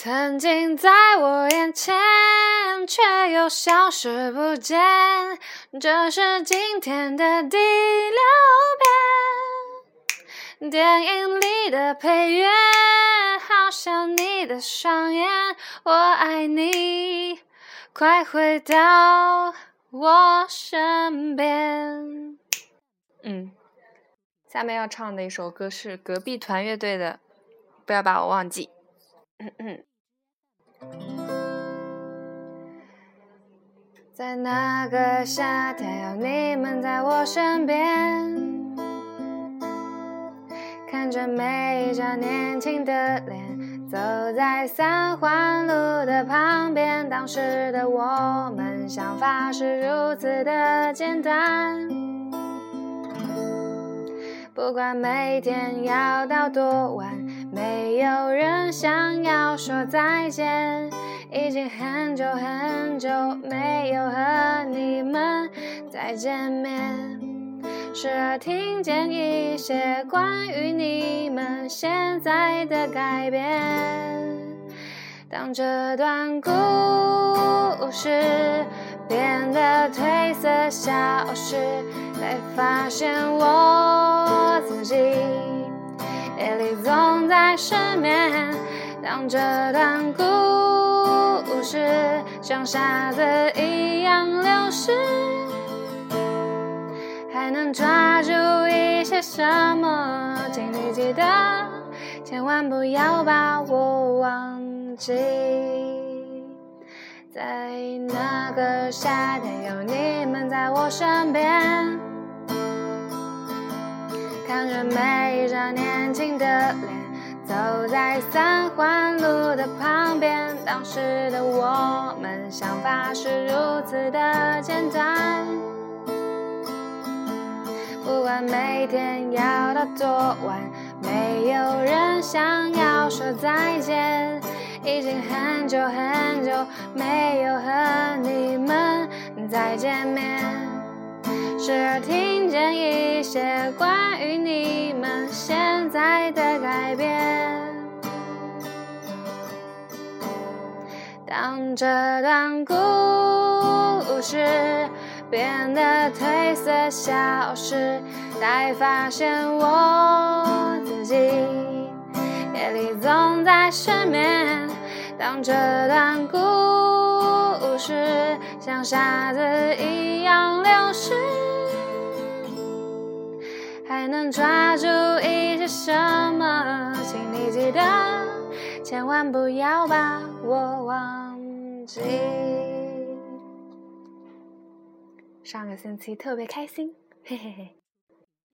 曾经在我眼前，却又消失不见。这是今天的第六遍。电影里的配乐，好像你的双眼。我爱你，快回到我身边。嗯，下面要唱的一首歌是隔壁团乐队的，不要把我忘记。嗯嗯。在那个夏天，有你们在我身边，看着每一张年轻的脸，走在三环路的旁边。当时的我们，想法是如此的简单，不管每天要到多晚，没有人想要说再见。已经很久很久没有和你们再见面，时而听见一些关于你们现在的改变。当这段故事变得褪色消失，才发现我自己夜里总在失眠。当这段故事像沙子一样流逝，还能抓住一些什么？请你记得，千万不要把我忘记。在那个夏天，有你们在我身边，看着每一张年轻的脸。走在三环路的旁边，当时的我们想法是如此的简单。不管每天要到多晚，没有人想要说再见。已经很久很久没有和你们再见面，时而听见一些关于你们现在的改变。当这段故事变得褪色消失，才发现我自己夜里总在失眠。当这段故事像沙子一样流逝，能抓住一些什么？请你记得，千万不要把我忘记。上个星期特别开心，嘿嘿嘿。